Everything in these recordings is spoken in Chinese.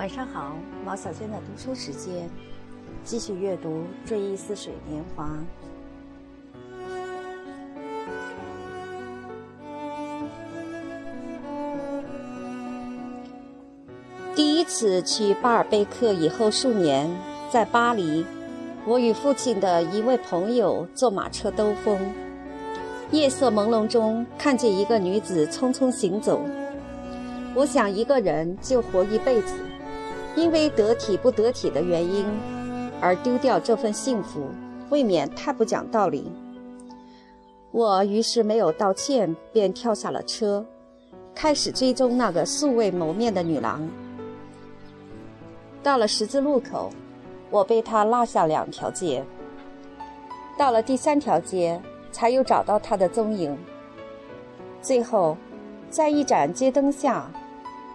晚上好，毛小娟的读书时间，继续阅读《追忆似水年华》。第一次去巴尔贝克以后数年，在巴黎，我与父亲的一位朋友坐马车兜风，夜色朦胧中看见一个女子匆匆行走。我想，一个人就活一辈子。因为得体不得体的原因而丢掉这份幸福，未免太不讲道理。我于是没有道歉，便跳下了车，开始追踪那个素未谋面的女郎。到了十字路口，我被她落下两条街。到了第三条街，才又找到她的踪影。最后，在一盏街灯下。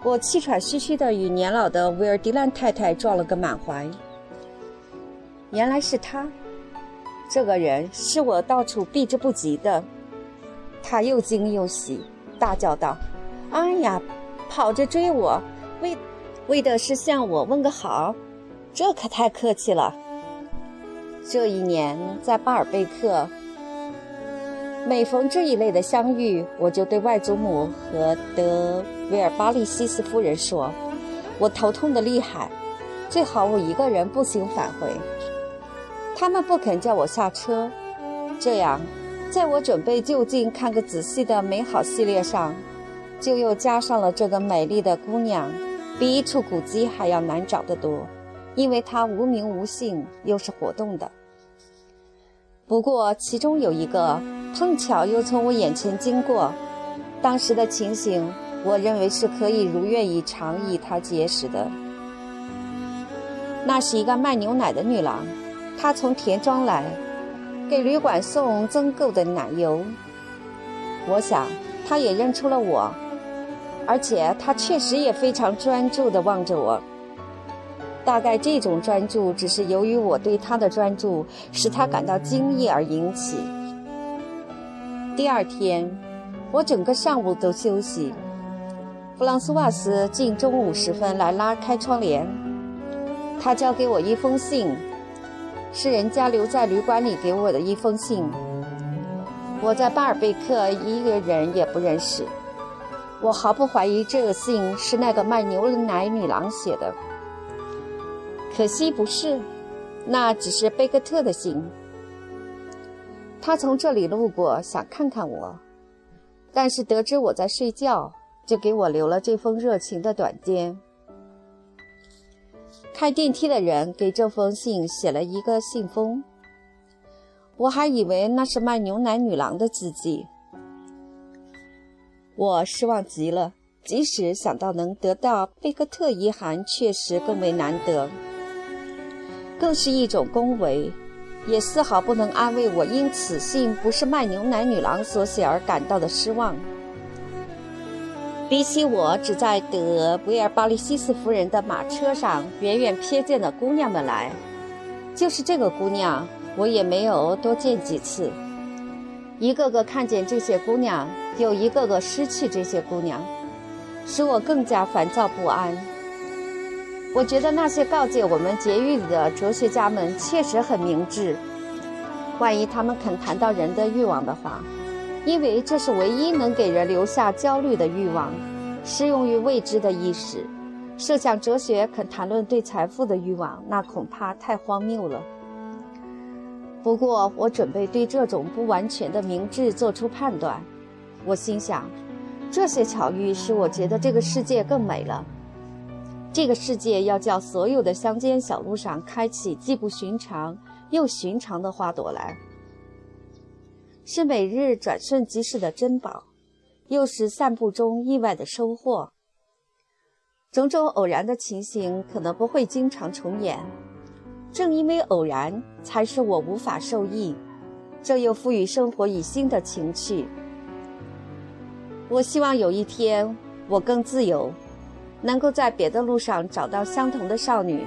我气喘吁吁地与年老的维尔迪兰太太撞了个满怀。原来是他，这个人是我到处避之不及的。他又惊又喜，大叫道：“哎呀，跑着追我，为为的是向我问个好，这可太客气了。”这一年在巴尔贝克。每逢这一类的相遇，我就对外祖母和德维尔巴利西斯夫人说：“我头痛得厉害，最好我一个人步行返回。”他们不肯叫我下车。这样，在我准备就近看个仔细的美好系列上，就又加上了这个美丽的姑娘，比一处古迹还要难找得多，因为她无名无姓，又是活动的。不过其中有一个。碰巧又从我眼前经过，当时的情形，我认为是可以如愿以偿与他结识的。那是一个卖牛奶的女郎，她从田庄来，给旅馆送增购的奶油。我想，她也认出了我，而且她确实也非常专注地望着我。大概这种专注，只是由于我对她的专注，使她感到惊异而引起。第二天，我整个上午都休息。弗朗斯瓦斯近中午时分来拉开窗帘，他交给我一封信，是人家留在旅馆里给我的一封信。我在巴尔贝克一个人也不认识，我毫不怀疑这个信是那个卖牛奶女郎写的。可惜不是，那只是贝克特的信。他从这里路过，想看看我，但是得知我在睡觉，就给我留了这封热情的短笺。开电梯的人给这封信写了一个信封，我还以为那是卖牛奶女郎的字迹。我失望极了，即使想到能得到贝克特遗函，确实更为难得，更是一种恭维。也丝毫不能安慰我，因此信不是卖牛奶女郎所写而感到的失望。比起我只在德维尔巴利西斯夫人的马车上远远瞥见的姑娘们来，就是这个姑娘，我也没有多见几次。一个个看见这些姑娘，又一个个失去这些姑娘，使我更加烦躁不安。我觉得那些告诫我们节欲的哲学家们确实很明智。万一他们肯谈到人的欲望的话，因为这是唯一能给人留下焦虑的欲望，适用于未知的意识。设想哲学肯谈论对财富的欲望，那恐怕太荒谬了。不过，我准备对这种不完全的明智做出判断。我心想，这些巧遇使我觉得这个世界更美了。这个世界要叫所有的乡间小路上开启既不寻常又寻常的花朵来，是每日转瞬即逝的珍宝，又是散步中意外的收获。种种偶然的情形可能不会经常重演，正因为偶然，才使我无法受益，这又赋予生活以新的情趣。我希望有一天我更自由。能够在别的路上找到相同的少女。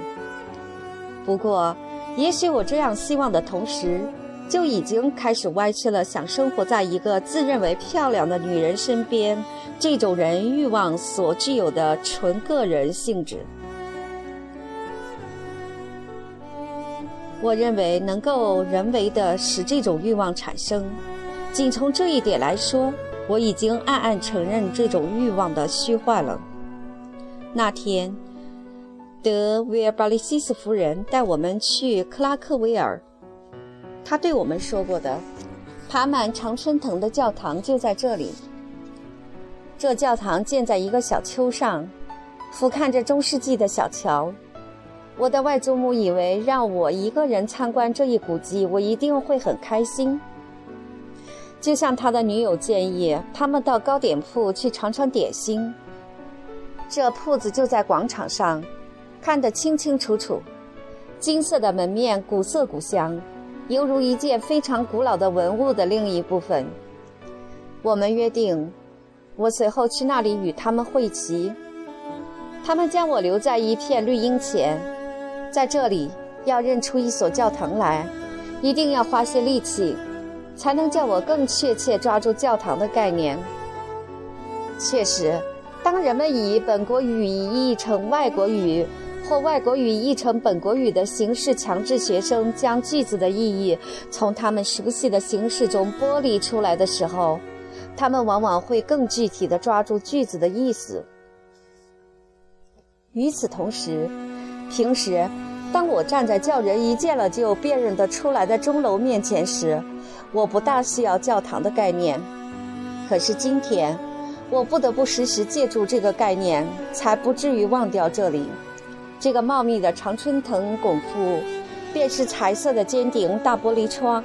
不过也许我这样希望的同时就已经开始歪曲了想生活在一个自认为漂亮的女人身边这种人欲望所具有的纯个人性质。我认为能够人为的使这种欲望产生仅从这一点来说我已经暗暗承认这种欲望的虚幻了。那天，德维尔巴利西斯夫人带我们去克拉克维尔，她对我们说过的，爬满常春藤的教堂就在这里。这教堂建在一个小丘上，俯瞰着中世纪的小桥。我的外祖母以为让我一个人参观这一古迹，我一定会很开心。就像他的女友建议，他们到糕点铺去尝尝点心。这铺子就在广场上，看得清清楚楚。金色的门面古色古香，犹如一件非常古老的文物的另一部分。我们约定，我随后去那里与他们会齐。他们将我留在一片绿荫前。在这里，要认出一所教堂来，一定要花些力气，才能叫我更确切抓住教堂的概念。确实，当人们以本国语译成外国语，或外国语译成本国语的形式强制学生将句子的意义从他们熟悉的形式中剥离出来的时候，他们往往会更具体地抓住句子的意思。与此同时，平时，当我站在叫人一见了就辨认得出来的钟楼面前时，我不大需要教堂的概念。可是今天，我不得不时时借助这个概念，才不至于忘掉这里。这个茂密的常春藤拱腹，便是彩色的尖顶大玻璃窗。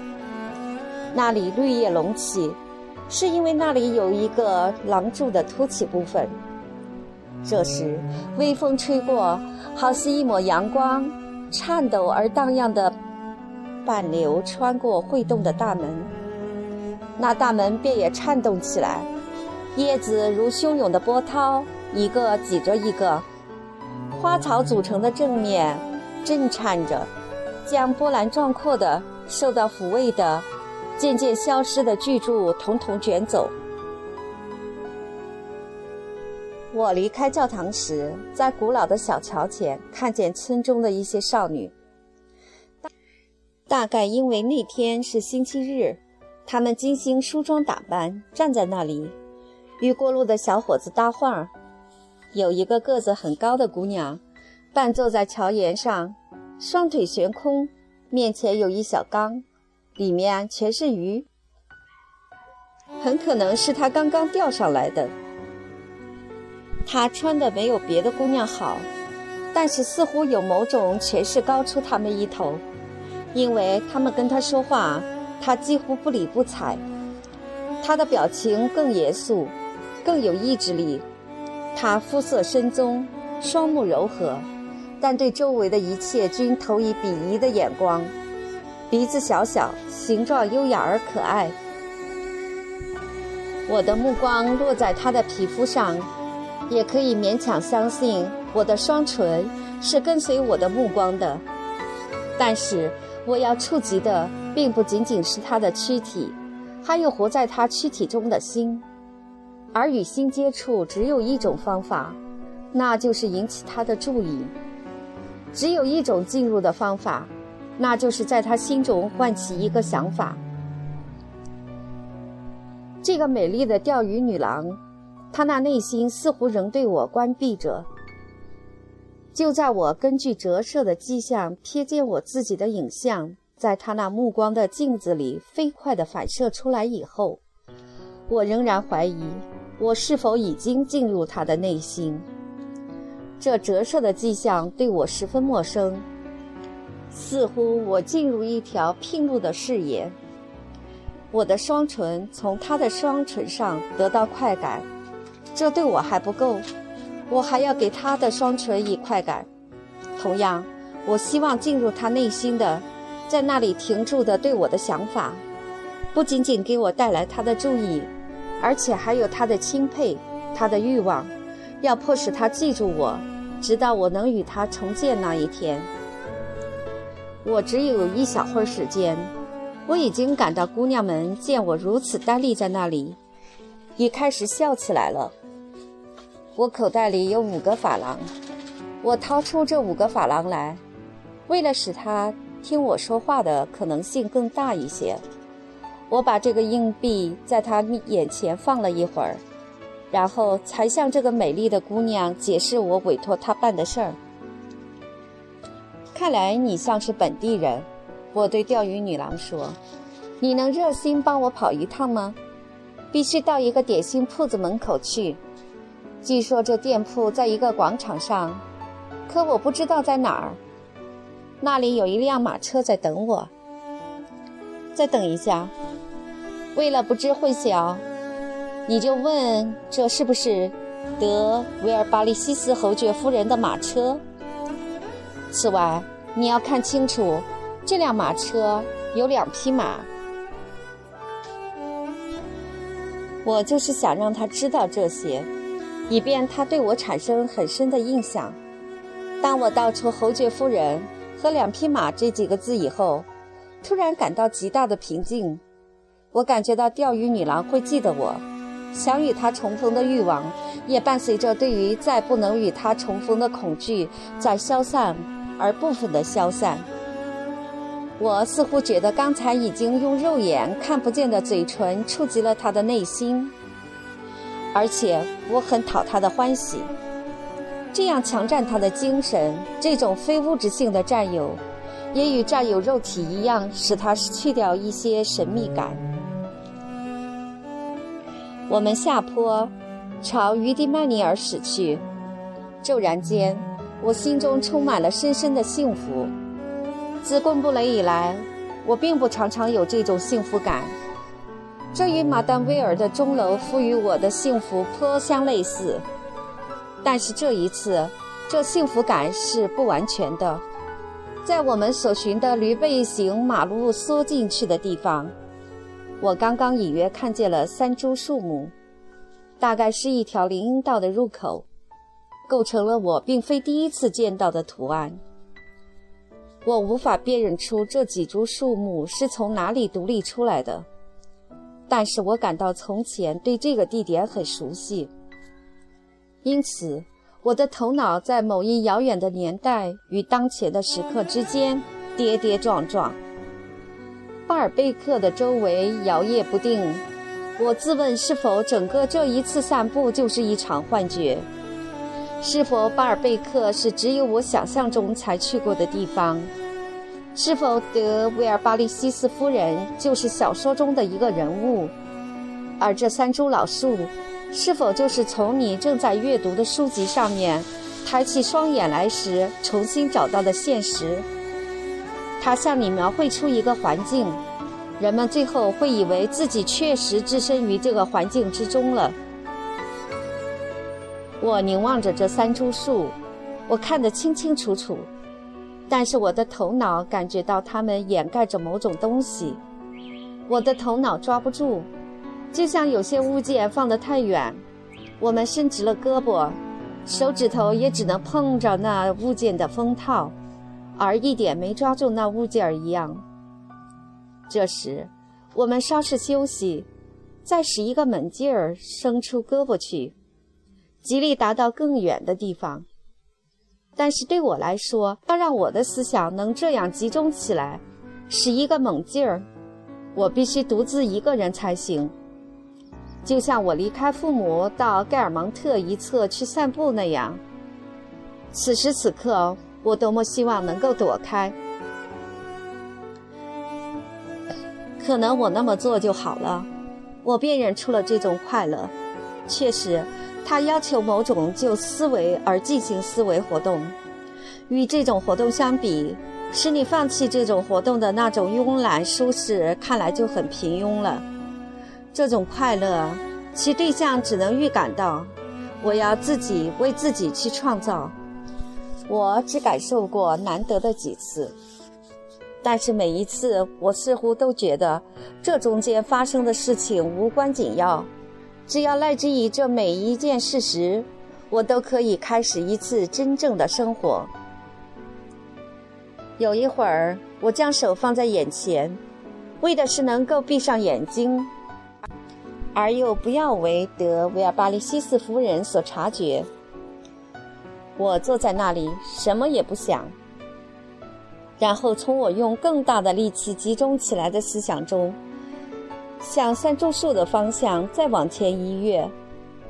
那里绿叶隆起，是因为那里有一个廊柱的凸起部分。这时，微风吹过，好似一抹阳光，颤抖而荡漾的半流穿过会动的大门，那大门便也颤动起来。叶子如汹涌的波涛，一个挤着一个，花草组成的正面震颤着，将波澜壮阔的、受到抚慰的、渐渐消失的巨柱统统卷走。我离开教堂时，在古老的小桥前看见村中的一些少女。大大概因为那天是星期日，她们精心梳妆打扮，站在那里，与过路的小伙子搭话。有一个个子很高的姑娘，半坐在桥沿上，双腿悬空，面前有一小缸，里面全是鱼，很可能是她刚刚钓上来的。她穿的没有别的姑娘好，但是似乎有某种权势高出她们一头，因为她们跟她说话，她几乎不理不睬。她的表情更严肃，更有意志力。他肤色深棕，双目柔和，但对周围的一切均投以鄙夷的眼光。鼻子小小，形状优雅而可爱。我的目光落在他的皮肤上。也可以勉强相信，我的双唇是跟随我的目光的。但是，我要触及的并不仅仅是他的躯体，还有活在他躯体中的心。而与心接触只有一种方法，那就是引起他的注意；只有一种进入的方法，那就是在他心中唤起一个想法。这个美丽的钓鱼女郎。她那内心似乎仍对我关闭着。就在我根据折射的迹象瞥见我自己的影像在她那目光的镜子里飞快地反射出来以后，我仍然怀疑我是否已经进入他的内心。这折射的迹象对我十分陌生，似乎我进入一条拼路的视野。我的双唇从他的双唇上得到快感。这对我还不够，我还要给他的双唇以快感。同样，我希望进入他内心的，在那里停住的对我的想法，不仅仅给我带来他的注意，而且还有他的钦佩，他的欲望，要迫使他记住我，直到我能与他重见那一天。我只有一小会儿时间，我已经感到姑娘们见我如此呆立在那里，已开始笑起来了。我口袋里有五个法郎，我掏出这五个法郎来，为了使它听我说话的可能性更大一些。我把这个硬币在他眼前放了一会儿，然后才向这个美丽的姑娘解释我委托她办的事儿。看来你像是本地人，我对钓鱼女郎说：“你能热心帮我跑一趟吗？必须到一个点心铺子门口去。据说这店铺在一个广场上，可我不知道在哪儿。那里有一辆马车在等我。再等一下。”为了不知混淆，你就问这是不是德维尔巴利西斯侯爵夫人的马车？此外，你要看清楚，这辆马车有两匹马。我就是想让他知道这些，以便他对我产生很深的印象。当我道出侯爵夫人和两匹马这几个字以后，突然感到极大的平静。我感觉到钓鱼女郎会记得我，想与她重逢的欲望，也伴随着对于再不能与她重逢的恐惧在消散，而部分的消散。我似乎觉得刚才已经用肉眼看不见的嘴唇触及了她的内心，而且我很讨她的欢喜。这样强占她的精神，这种非物质性的占有，也与占有肉体一样，使她去掉一些神秘感。我们下坡，朝于蒂曼尼尔驶去。骤然间，我心中充满了深深的幸福。自贡布雷以来，我并不常常有这种幸福感。这与马丹威尔的钟楼赋予我的幸福颇相类似，但是这一次，这幸福感是不完全的。在我们所寻的驴背形马路缩进去的地方。我刚刚隐约看见了三株树木，大概是一条林荫道的入口，构成了我并非第一次见到的图案。我无法辨认出这几株树木是从哪里独立出来的，但是我感到从前对这个地点很熟悉，因此我的头脑在某一遥远的年代与当前的时刻之间跌跌撞撞。巴尔贝克的周围摇曳不定，我自问是否整个这一次散步就是一场幻觉？是否巴尔贝克是只有我想象中才去过的地方？是否德维尔巴利西斯夫人就是小说中的一个人物？而这三株老树，是否就是从你正在阅读的书籍上面抬起双眼来时重新找到的现实？他向你描绘出一个环境，人们最后会以为自己确实置身于这个环境之中了。我凝望着这三株树，我看得清清楚楚，但是我的头脑感觉到它们掩盖着某种东西，我的头脑抓不住，就像有些物件放得太远，我们伸直了胳膊，手指头也只能碰着那物件的封套。而一点没抓住那物件儿一样。这时，我们稍事休息，再使一个猛劲儿伸出胳膊去，极力达到更远的地方。但是对我来说，要让我的思想能这样集中起来，使一个猛劲儿，我必须独自一个人才行。就像我离开父母到盖尔蒙特一侧去散步那样。此时此刻。我多么希望能够躲开，可能我那么做就好了。我辨认出了这种快乐，确实，它要求某种就思维而进行思维活动。与这种活动相比，使你放弃这种活动的那种慵懒舒适，看来就很平庸了。这种快乐，其对象只能预感到，我要自己为自己去创造。我只感受过难得的几次，但是每一次我似乎都觉得这中间发生的事情无关紧要，只要赖之于这每一件事实，我都可以开始一次真正的生活。有一会儿，我将手放在眼前，为的是能够闭上眼睛，而又不要为德维尔巴利西斯夫人所察觉。我坐在那里，什么也不想。然后从我用更大的力气集中起来的思想中，向三株树的方向再往前一跃，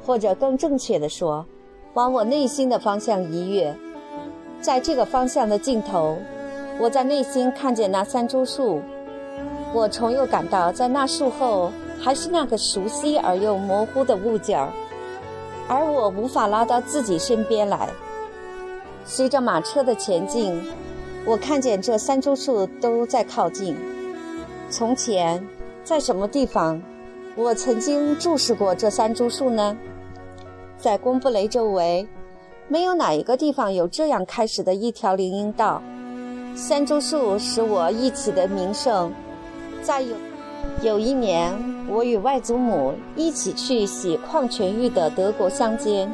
或者更正确的说，往我内心的方向一跃。在这个方向的尽头，我在内心看见那三株树，我重又感到在那树后还是那个熟悉而又模糊的物件儿，而我无法拉到自己身边来。随着马车的前进。我看见这三株树都在靠近。从前，在什么地方，我曾经注视过这三株树呢？在公布雷周围，没有哪一个地方有这样开始的一条林荫道。三株树使我一起的名胜。再有，有一年，我与外祖母一起去洗矿泉浴的德国乡间，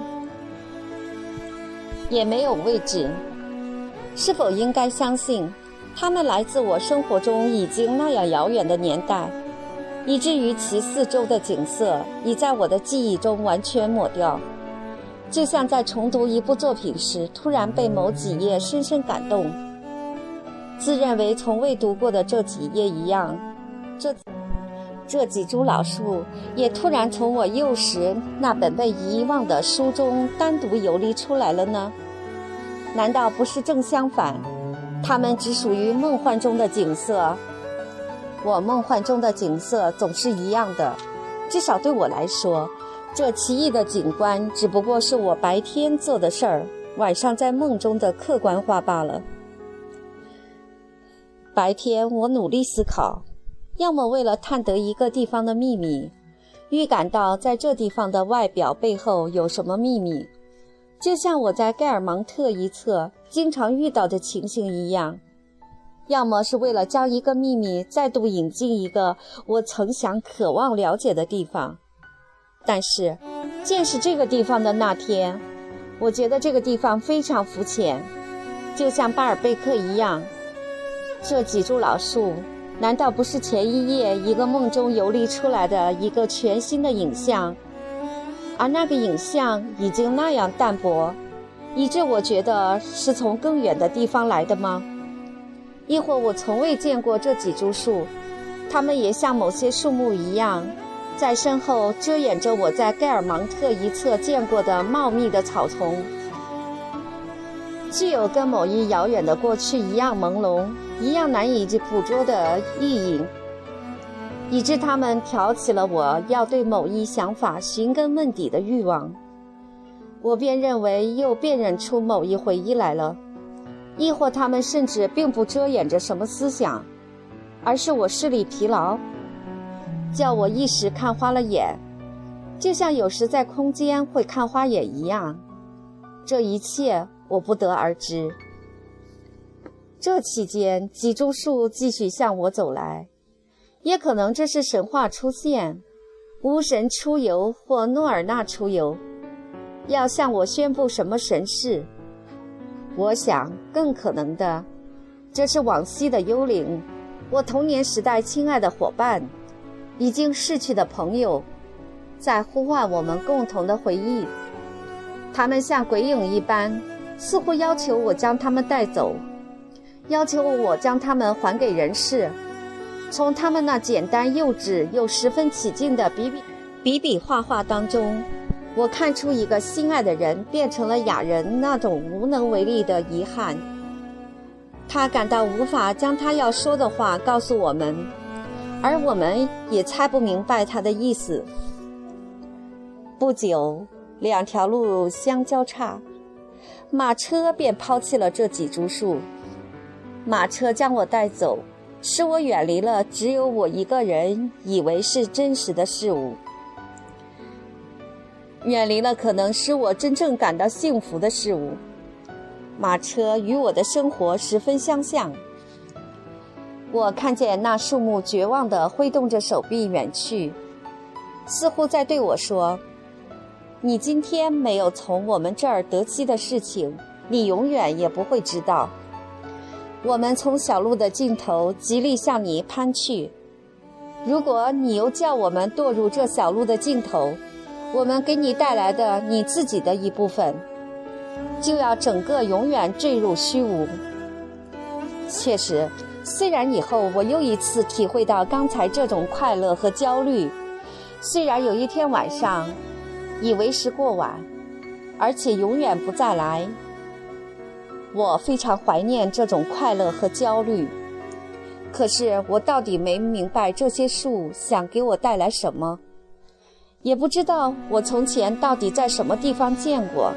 也没有位置。是否应该相信，他们来自我生活中已经那样遥远的年代，以至于其四周的景色已在我的记忆中完全抹掉，就像在重读一部作品时突然被某几页深深感动，自认为从未读过的这几页一样，这这几株老树也突然从我幼时那本被遗忘的书中单独游离出来了呢？难道不是正相反？它们只属于梦幻中的景色。我梦幻中的景色总是一样的，至少对我来说，这奇异的景观只不过是我白天做的事儿，晚上在梦中的客观化罢了。白天我努力思考，要么为了探得一个地方的秘密，预感到在这地方的外表背后有什么秘密。就像我在盖尔芒特一侧经常遇到的情形一样，要么是为了将一个秘密再度引进一个我曾想渴望了解的地方。但是，见识这个地方的那天，我觉得这个地方非常肤浅，就像巴尔贝克一样。这几株老树，难道不是前一夜一个梦中游离出来的一个全新的影像？而那个影像已经那样淡薄，以致我觉得是从更远的地方来的吗？亦或我从未见过这几株树，它们也像某些树木一样，在身后遮掩着我在盖尔芒特一侧见过的茂密的草丛，具有跟某一遥远的过去一样朦胧、一样难以捕捉的意义。以致他们挑起了我要对某一想法寻根问底的欲望，我便认为又辨认出某一回忆来了，亦或他们甚至并不遮掩着什么思想，而是我视力疲劳，叫我一时看花了眼，就像有时在空间会看花眼一样。这一切我不得而知。这期间，几株树继续向我走来。也可能这是神话出现，巫神出游或诺尔纳出游，要向我宣布什么神事。我想更可能的，这是往昔的幽灵，我童年时代亲爱的伙伴，已经逝去的朋友，在呼唤我们共同的回忆。他们像鬼影一般，似乎要求我将他们带走，要求我将他们还给人世。从他们那简单幼稚又十分起劲的比比比比画画当中，我看出一个心爱的人变成了哑人那种无能为力的遗憾。他感到无法将他要说的话告诉我们，而我们也猜不明白他的意思。不久，两条路相交叉，马车便抛弃了这几株树，马车将我带走。使我远离了只有我一个人以为是真实的事物，远离了可能使我真正感到幸福的事物。马车与我的生活十分相像。我看见那树木绝望地挥动着手臂远去，似乎在对我说：“你今天没有从我们这儿得悉的事情，你永远也不会知道。”我们从小路的尽头极力向你攀去，如果你又叫我们堕入这小路的尽头，我们给你带来的你自己的一部分，就要整个永远坠入虚无。确实，虽然以后我又一次体会到刚才这种快乐和焦虑，虽然有一天晚上，以为时过晚，而且永远不再来，我非常怀念这种快乐和焦虑。可是我到底没明白这些树想给我带来什么，也不知道我从前到底在什么地方见过。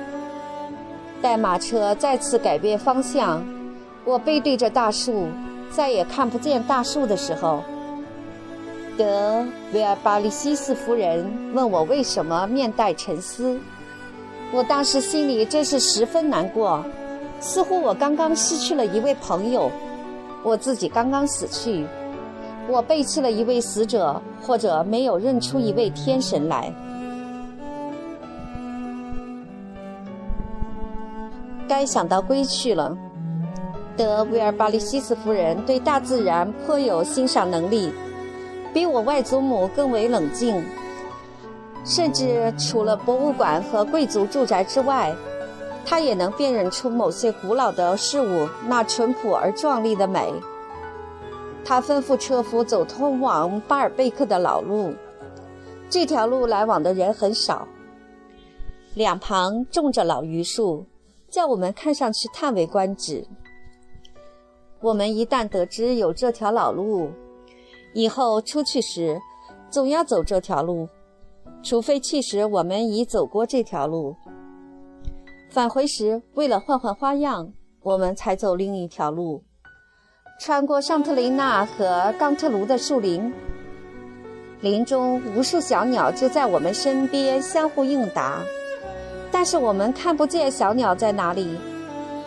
待马车再次改变方向，我背对着大树，再也看不见大树的时候，德维尔巴利西斯夫人问我为什么面带沉思。我当时心里真是十分难过，似乎我刚刚失去了一位朋友。我自己刚刚死去，我背弃了一位死者，或者没有认出一位天神来。该想到归去了。德维尔巴利西斯夫人对大自然颇有欣赏能力，比我外祖母更为冷静，甚至除了博物馆和贵族住宅之外。他也能辨认出某些古老的事物那淳朴而壮丽的美。他吩咐车夫走通往巴尔贝克的老路，这条路来往的人很少，两旁种着老榆树，叫我们看上去叹为观止。我们一旦得知有这条老路，以后出去时总要走这条路，除非其实我们已走过这条路。返回时，为了换换花样，我们才走另一条路，穿过尚特雷纳和冈特卢的树林。林中无数小鸟就在我们身边相互应答，但是我们看不见小鸟在哪里，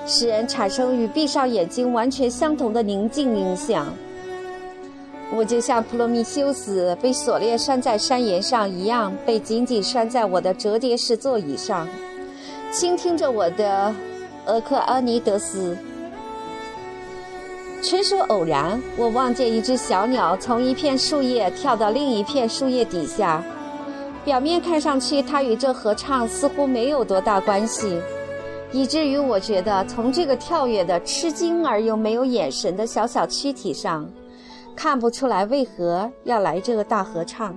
使人产生与闭上眼睛完全相同的宁静印象。我就像普罗米修斯被锁链拴在山岩上一样，被紧紧拴在我的折叠式座椅上。倾听着我的俄克阿尼德斯，纯属偶然，我望见一只小鸟从一片树叶跳到另一片树叶底下。表面看上去，它与这合唱似乎没有多大关系，以至于我觉得从这个跳跃的吃惊而又没有眼神的小小躯体上，看不出来为何要来这个大合唱。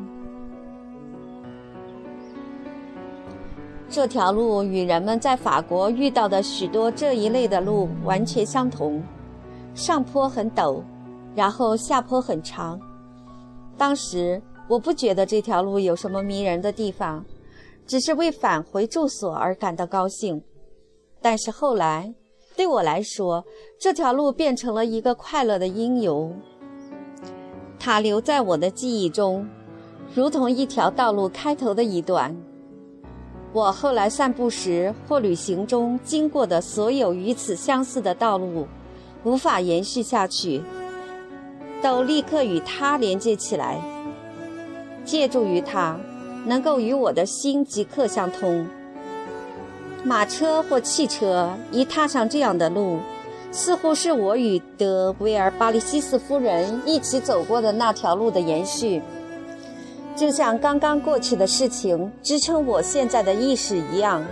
这条路与人们在法国遇到的许多这一类的路完全相同，上坡很陡，然后下坡很长。当时我不觉得这条路有什么迷人的地方，只是为返回住所而感到高兴。但是后来，对我来说，这条路变成了一个快乐的因由。它留在我的记忆中，如同一条道路开头的一段。我后来散步时或旅行中经过的所有与此相似的道路，无法延续下去，都立刻与它连接起来。借助于它，能够与我的心即刻相通。马车或汽车一踏上这样的路，似乎是我与德维尔巴利西斯夫人一起走过的那条路的延续。就像刚刚过去的事情支撑我现在的意识一样，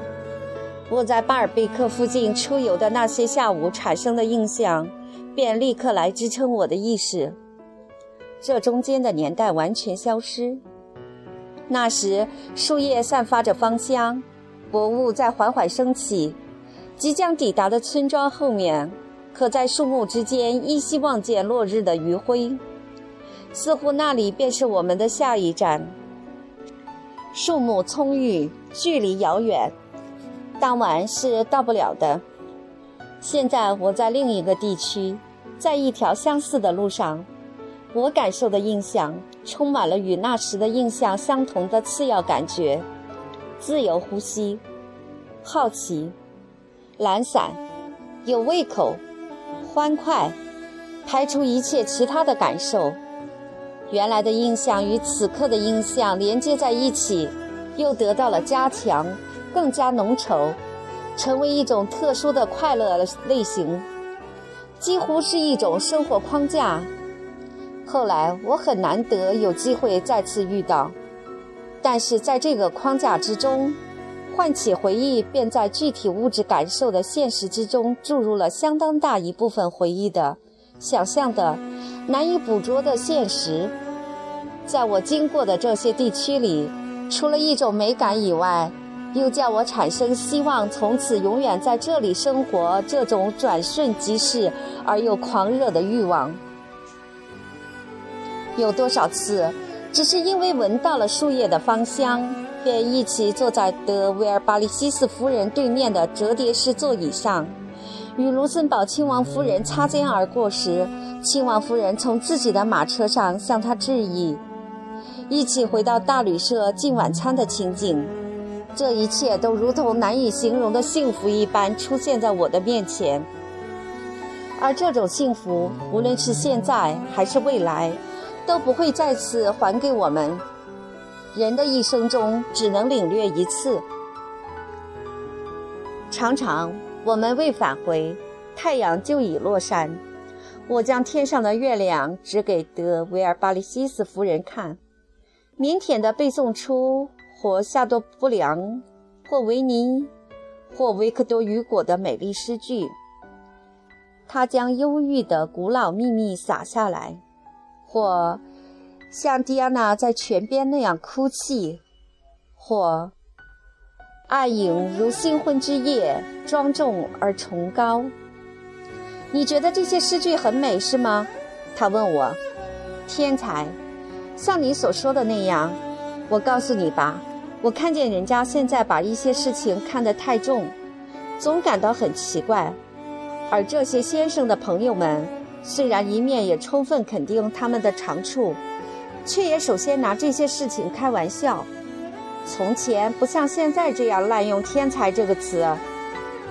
我在巴尔贝克附近出游的那些下午产生的印象，便立刻来支撑我的意识。这中间的年代完全消失。那时树叶散发着芳香，薄雾在缓缓升起，即将抵达的村庄后面，可在树木之间依稀望见落日的余晖。似乎那里便是我们的下一站。树木葱郁，距离遥远，当晚是到不了的。现在我在另一个地区，在一条相似的路上，我感受的印象充满了与那时的印象相同的次要感觉：自由呼吸、好奇、懒散、有胃口、欢快，排除一切其他的感受。原来的印象与此刻的印象连接在一起，又得到了加强，更加浓稠，成为一种特殊的快乐类型，几乎是一种生活框架。后来我很难得有机会再次遇到，但是在这个框架之中，唤起回忆，便在具体物质感受的现实之中注入了相当大一部分回忆的，想象的、难以捕捉的现实。在我经过的这些地区里，除了一种美感以外，又叫我产生希望从此永远在这里生活这种转瞬即逝而又狂热的欲望。有多少次，只是因为闻到了树叶的芳香，便一起坐在德维尔巴利西斯夫人对面的折叠式座椅上。与卢森堡亲王夫人擦肩而过时，亲王夫人从自己的马车上向他致意，一起回到大旅社进晚餐的情景，这一切都如同难以形容的幸福一般出现在我的面前。而这种幸福，无论是现在还是未来，都不会再次还给我们。人的一生中只能领略一次，常常。我们未返回，太阳就已落山。我将天上的月亮指给德维尔巴利西斯夫人看，腼腆地背诵出或夏多布良、或维尼、或维克多·雨果的美丽诗句。他将忧郁的古老秘密洒下来，或像蒂安娜在泉边那样哭泣，或。暗影如新婚之夜，庄重而崇高。你觉得这些诗句很美，是吗？他问我。天才，像你所说的那样。我告诉你吧，我看见人家现在把一些事情看得太重，总感到很奇怪。而这些先生的朋友们，虽然一面也充分肯定他们的长处，却也首先拿这些事情开玩笑。从前不像现在这样滥用“天才”这个词。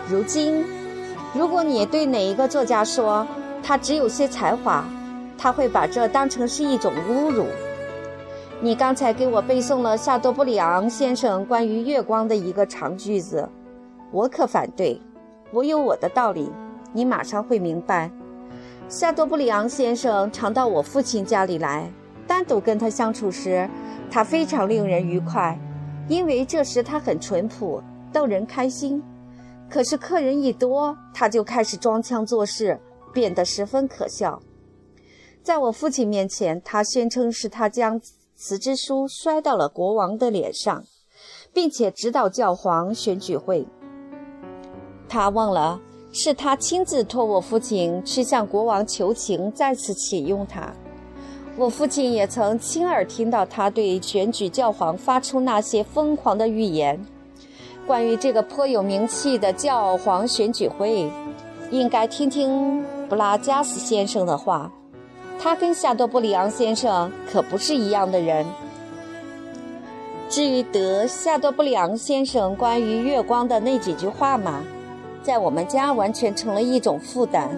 如今，如果你对哪一个作家说他只有些才华，他会把这当成是一种侮辱。你刚才给我背诵了夏多布里昂先生关于月光的一个长句子，我可反对。我有我的道理，你马上会明白。夏多布里昂先生常到我父亲家里来，单独跟他相处时，他非常令人愉快。因为这时他很淳朴，逗人开心。可是客人一多，他就开始装腔作势，变得十分可笑。在我父亲面前，他宣称是他将辞职书摔到了国王的脸上，并且指导教皇选举会。他忘了是他亲自托我父亲去向国王求情，再次启用他。我父亲也曾亲耳听到他对选举教皇发出那些疯狂的预言。关于这个颇有名气的教皇选举会，应该听听布拉加斯先生的话。他跟夏多布里昂先生可不是一样的人。至于德夏多布里昂先生关于月光的那几句话嘛，在我们家完全成了一种负担。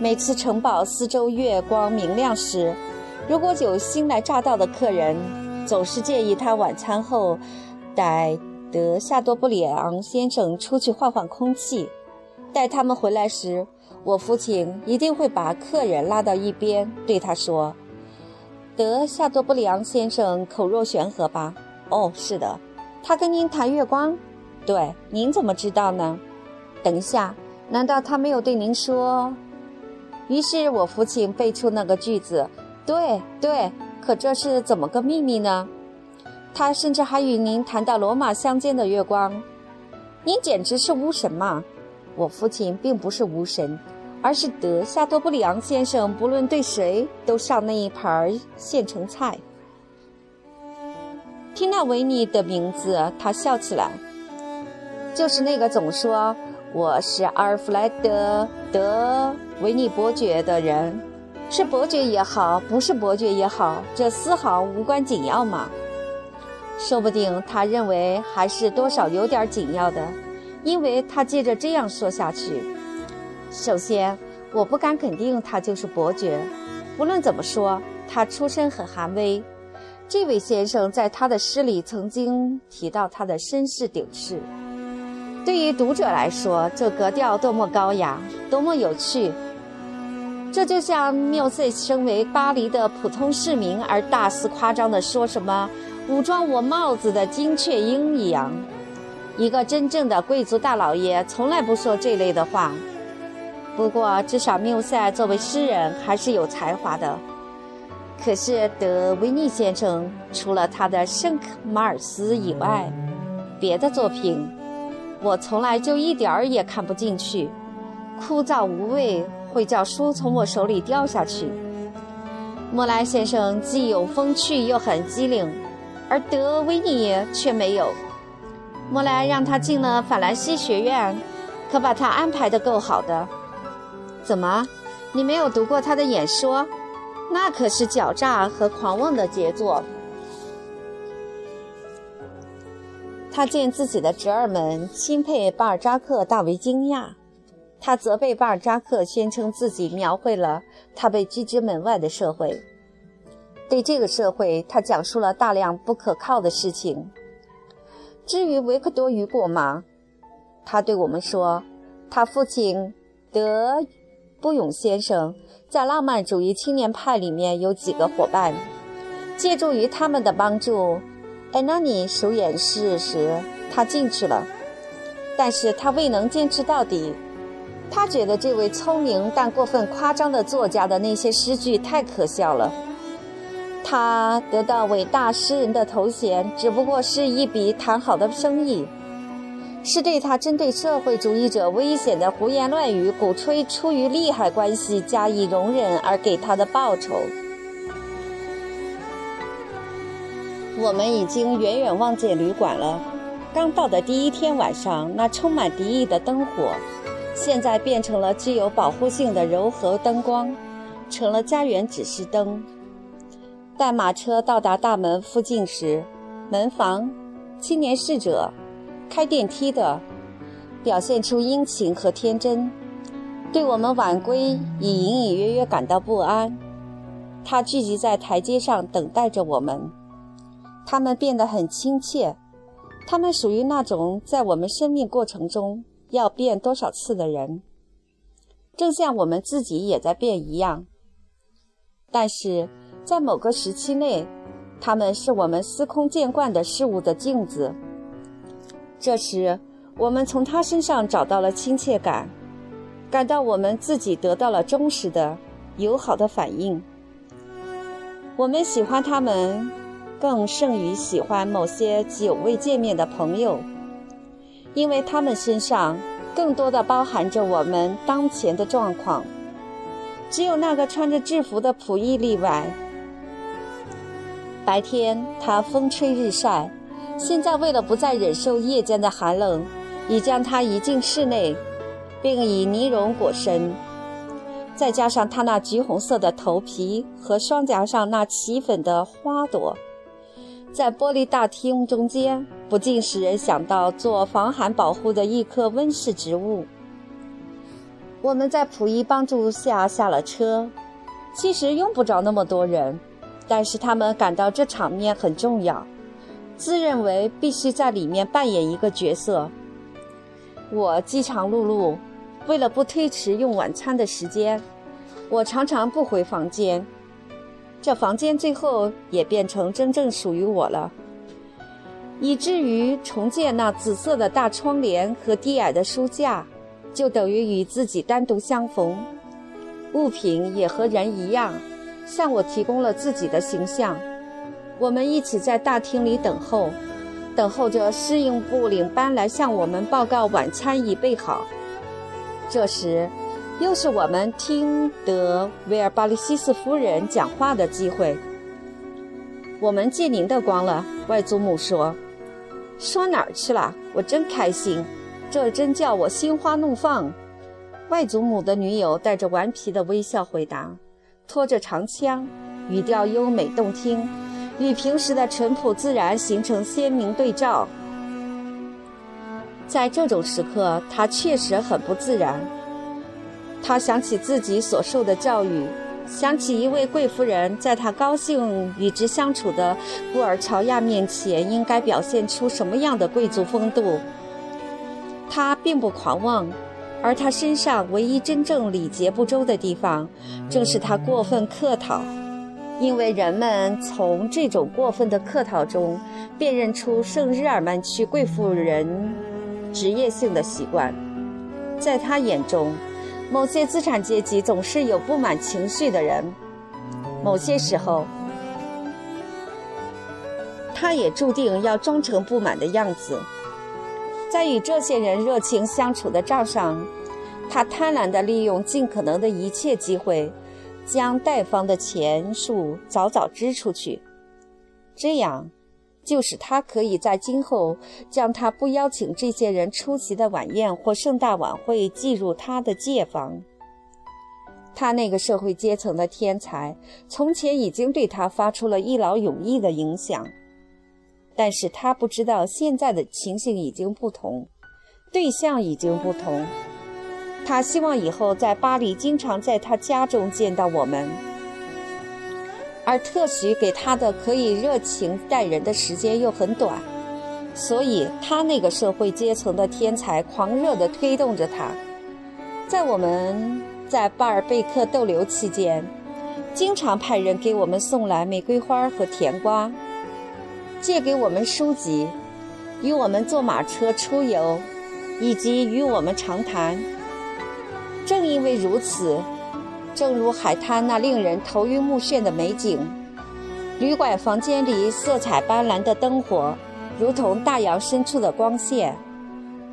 每次城堡四周月光明亮时，如果有新来乍到的客人，总是建议他晚餐后带德夏多布里昂先生出去换换空气。待他们回来时，我父亲一定会把客人拉到一边，对他说：“德夏多布里昂先生口若悬河吧？哦，是的，他跟您谈月光。对，您怎么知道呢？等一下，难道他没有对您说？”于是我父亲背出那个句子。对对，可这是怎么个秘密呢？他甚至还与您谈到罗马乡间的月光，您简直是巫神嘛！我父亲并不是巫神，而是德夏多布里昂先生，不论对谁都上那一盘现成菜。听到维尼的名字，他笑起来，就是那个总说我是阿尔弗莱德·德维尼伯爵的人。是伯爵也好，不是伯爵也好，这丝毫无关紧要嘛。说不定他认为还是多少有点紧要的，因为他接着这样说下去：首先，我不敢肯定他就是伯爵。不论怎么说，他出身很寒微。这位先生在他的诗里曾经提到他的身世顶事。对于读者来说，这格调多么高雅，多么有趣。这就像缪塞身为巴黎的普通市民而大肆夸张地说什么“武装我帽子的金雀鹰”一样，一个真正的贵族大老爷从来不说这类的话。不过，至少缪塞作为诗人还是有才华的。可是德维尼先生除了他的《圣克马尔斯》以外，别的作品我从来就一点儿也看不进去，枯燥无味，会叫书从我手里掉下去。莫莱先生既有风趣又很机灵，而德维尼却没有。莫莱让他进了法兰西学院，可把他安排的够好的。怎么，你没有读过他的演说？那可是狡诈和狂妄的杰作。他见自己的侄儿们钦佩巴尔扎克，大为惊讶。他责备巴尔扎克，宣称自己描绘了他被拒之门外的社会。对这个社会，他讲述了大量不可靠的事情。至于维克多·雨果嘛，他对我们说，他父亲德布永先生。在浪漫主义青年派里面有几个伙伴，借助于他们的帮助，艾纳尼首演示时，他进去了，但是他未能坚持到底。他觉得这位聪明但过分夸张的作家的那些诗句太可笑了。他得到伟大诗人的头衔，只不过是一笔谈好的生意。是对他针对社会主义者危险的胡言乱语鼓吹，出于利害关系加以容忍而给他的报酬。我们已经远远望见旅馆了。刚到的第一天晚上，那充满敌意的灯火，现在变成了具有保护性的柔和灯光，成了家园指示灯。待马车到达大门附近时，门房、青年侍者。开电梯的，表现出殷勤和天真，对我们晚归已隐隐约约感到不安。他聚集在台阶上等待着我们，他们变得很亲切。他们属于那种在我们生命过程中要变多少次的人，正像我们自己也在变一样。但是在某个时期内，他们是我们司空见惯的事物的镜子。这时，我们从他身上找到了亲切感，感到我们自己得到了忠实的、友好的反应。我们喜欢他们，更胜于喜欢某些久未见面的朋友，因为他们身上更多的包含着我们当前的状况。只有那个穿着制服的仆役例外。白天，他风吹日晒。现在为了不再忍受夜间的寒冷，已将他移进室内，并以呢绒裹身。再加上他那橘红色的头皮和双颊上那起粉的花朵，在玻璃大厅中间，不禁使人想到做防寒保护的一棵温室植物。我们在溥仪帮助下下了车，其实用不着那么多人，但是他们感到这场面很重要。自认为必须在里面扮演一个角色。我饥肠辘辘，为了不推迟用晚餐的时间，我常常不回房间。这房间最后也变成真正属于我了，以至于重建那紫色的大窗帘和低矮的书架，就等于与自己单独相逢。物品也和人一样，向我提供了自己的形象。我们一起在大厅里等候，等候着侍应部领班来向我们报告晚餐已备好。这时，又是我们听得维尔巴利西斯夫人讲话的机会。我们借您的光了，外祖母说。说哪儿去了？我真开心，这真叫我心花怒放。外祖母的女友带着顽皮的微笑回答，拖着长枪，语调优美动听。与平时的淳朴自然形成鲜明对照。在这种时刻，他确实很不自然。他想起自己所受的教育，想起一位贵夫人在他高兴与之相处的布尔乔亚面前应该表现出什么样的贵族风度。他并不狂妄，而他身上唯一真正礼节不周的地方，正是他过分客套。因为人们从这种过分的客套中辨认出圣日耳曼区贵妇人职业性的习惯，在他眼中，某些资产阶级总是有不满情绪的人，某些时候，他也注定要装成不满的样子。在与这些人热情相处的账上，他贪婪地利用尽可能的一切机会，将贷方的钱数早早支出去，这样。就使他可以在今后将他不邀请这些人出席的晚宴或盛大晚会记入他的戒房。他那个社会阶层的天才，从前已经对他发出了一劳永逸的影响，但是他不知道现在的情形已经不同，对象已经不同。他希望以后在巴黎经常在他家中见到我们。而特许给他的可以热情待人的时间又很短，所以他那个社会阶层的天才狂热地推动着他。在我们在巴尔贝克逗留期间，经常派人给我们送来玫瑰花和甜瓜，借给我们书籍，与我们坐马车出游，以及与我们长谈。正因为如此。正如海滩那令人头晕目眩的美景，旅馆房间里色彩斑斓的灯火，如同大洋深处的光线，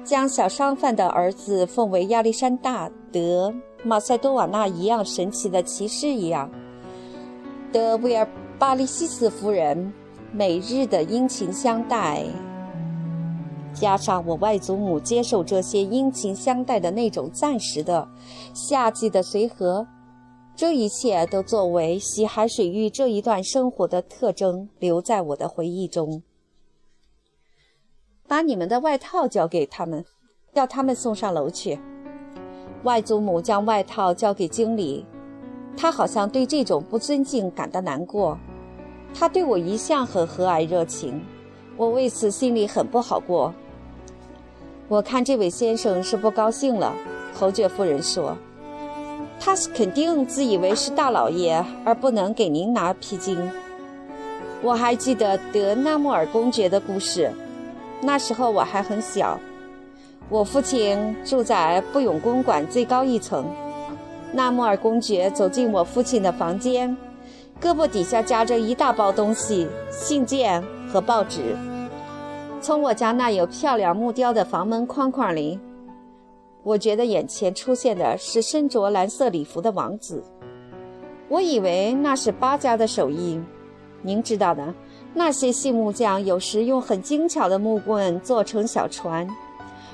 将小商贩的儿子奉为亚历山大德马塞多瓦纳一样神奇的骑士一样，德维尔巴利西斯夫人每日的殷勤相待，加上我外祖母接受这些殷勤相待的那种暂时的夏季的随和。这一切都作为西海水域这一段生活的特征，留在我的回忆中。把你们的外套交给他们，叫他们送上楼去。外祖母将外套交给经理，他好像对这种不尊敬感到难过。他对我一向很和蔼热情，我为此心里很不好过。我看这位先生是不高兴了，侯爵夫人说。他是肯定自以为是大老爷，而不能给您拿披巾。我还记得德纳莫尔公爵的故事，那时候我还很小。我父亲住在布永公馆最高一层。纳莫尔公爵走进我父亲的房间，胳膊底下夹着一大包东西，信件和报纸。从我家那有漂亮木雕的房门框框里。我觉得眼前出现的是身着蓝色礼服的王子，我以为那是巴家的手艺。您知道的，那些细木匠有时用很精巧的木棍做成小船，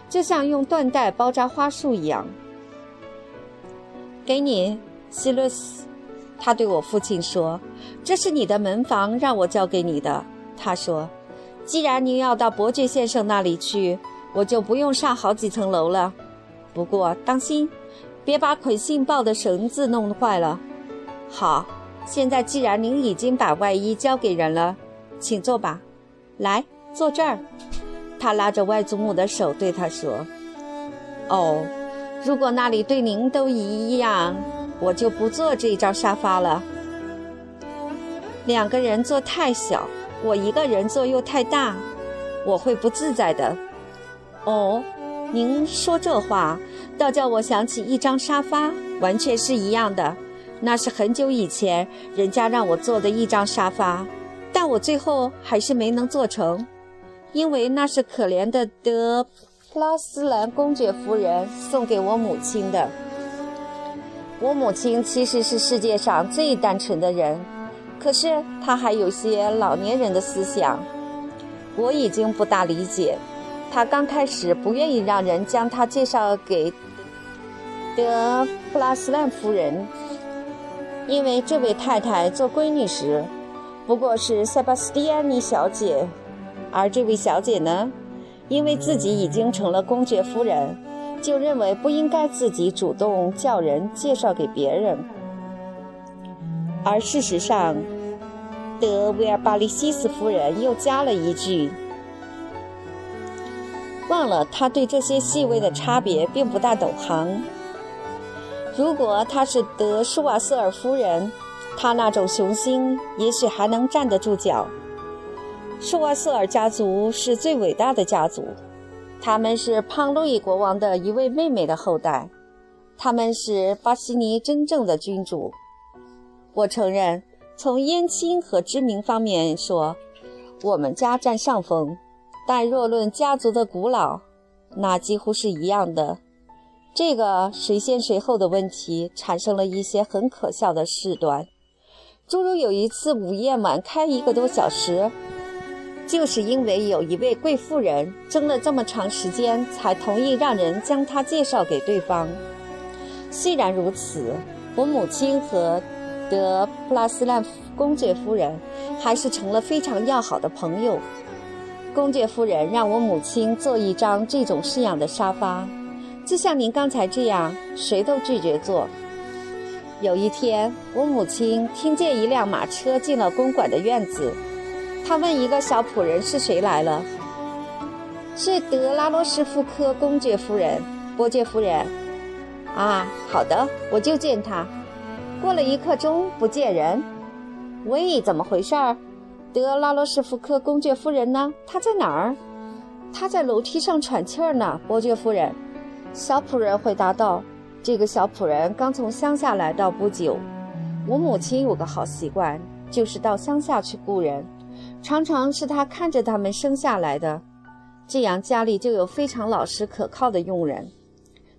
就像用缎带包扎花束一样。给你，希勒斯，他对我父亲说：“这是你的门房，让我交给你的。”他说：“既然您要到伯爵先生那里去，我就不用上好几层楼了。”不过当心，别把捆信报的绳子弄坏了。好，现在既然您已经把外衣交给人了，请坐吧。来，坐这儿。他拉着外祖母的手对他说：“哦，如果那里对您都一样，我就不坐这张沙发了。两个人坐太小，我一个人坐又太大，我会不自在的。哦。”您说这话，倒叫我想起一张沙发，完全是一样的。那是很久以前人家让我做的一张沙发，但我最后还是没能做成，因为那是可怜的德普拉斯兰公爵夫人送给我母亲的。我母亲其实是世界上最单纯的人，可是她还有些老年人的思想，我已经不大理解。他刚开始不愿意让人将他介绍给德普拉斯兰夫人，因为这位太太做闺女时不过是塞巴斯蒂安妮小姐，而这位小姐呢，因为自己已经成了公爵夫人，就认为不应该自己主动叫人介绍给别人。而事实上，德维尔巴利西斯夫人又加了一句。忘了，他对这些细微的差别并不大懂行。如果他是德舒瓦瑟尔夫人，他那种雄心也许还能站得住脚。舒瓦瑟尔家族是最伟大的家族，他们是胖路易国王的一位妹妹的后代。他们是巴西尼真正的君主。我承认，从姻亲和知名方面说，我们家占上风。但若论家族的古老，那几乎是一样的。这个谁先谁后的问题，产生了一些很可笑的事端，诸如有一次午夜晚开一个多小时，就是因为有一位贵妇人争了这么长时间，才同意让人将她介绍给对方。虽然如此，我母亲和德普拉斯兰公爵夫人还是成了非常要好的朋友。公爵夫人让我母亲坐一张这种式样的沙发，就像您刚才这样，谁都拒绝坐。有一天，我母亲听见一辆马车进了公馆的院子，她问一个小仆人是谁来了。是德拉罗什福科公爵夫人、伯爵夫人。啊，好的，我就见他。过了一刻钟不见人，喂，怎么回事儿？德拉罗什福克公爵夫人呢？她在哪儿？她在楼梯上喘气儿呢。伯爵夫人，小仆人回答道：“这个小仆人刚从乡下来到不久。我母亲有个好习惯，就是到乡下去雇人，常常是她看着他们生下来的，这样家里就有非常老实可靠的佣人。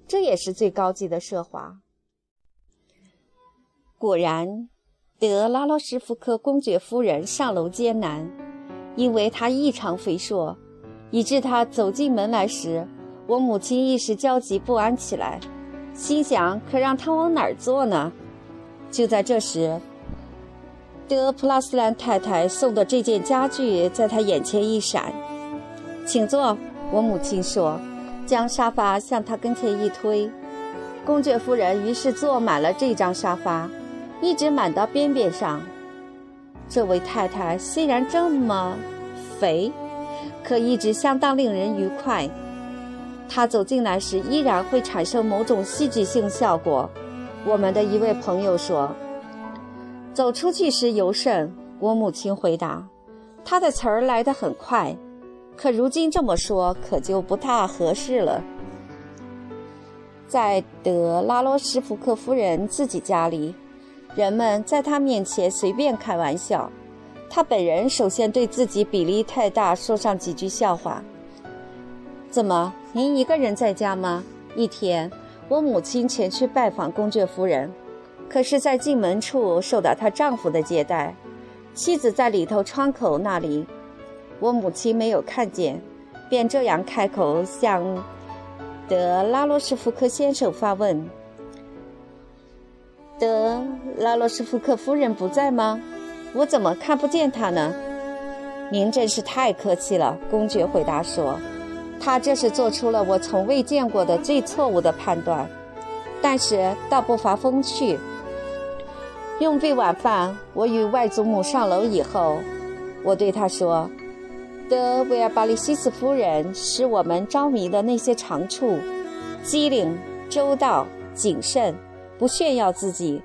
这也是最高级的奢华。果然。”德拉洛什福克公爵夫人上楼艰难，因为她异常肥硕，以致她走进门来时，我母亲一时焦急不安起来，心想：可让她往哪儿坐呢？就在这时，德普拉斯兰太太送的这件家具在她眼前一闪，请坐。我母亲说，将沙发向她跟前一推，公爵夫人于是坐满了这张沙发。一直满到边边上。这位太太虽然这么肥，可一直相当令人愉快。她走进来时依然会产生某种戏剧性效果。我们的一位朋友说：“走出去时尤甚。”我母亲回答：“他的词儿来得很快，可如今这么说可就不大合适了。”在德拉罗什福克夫人自己家里。人们在他面前随便开玩笑，他本人首先对自己比例太大说上几句笑话。怎么，您一个人在家吗？一天，我母亲前去拜访公爵夫人，可是，在进门处受到她丈夫的接待，妻子在里头窗口那里，我母亲没有看见，便这样开口向德拉罗什福克先生发问。德拉洛什福克夫人不在吗？我怎么看不见她呢？您真是太客气了，公爵回答说：“她这是做出了我从未见过的最错误的判断，但是倒不乏风趣。”用毕晚饭，我与外祖母上楼以后，我对她说：“德维尔巴利西斯夫人使我们着迷的那些长处，机灵、周到、谨慎。”不炫耀自己，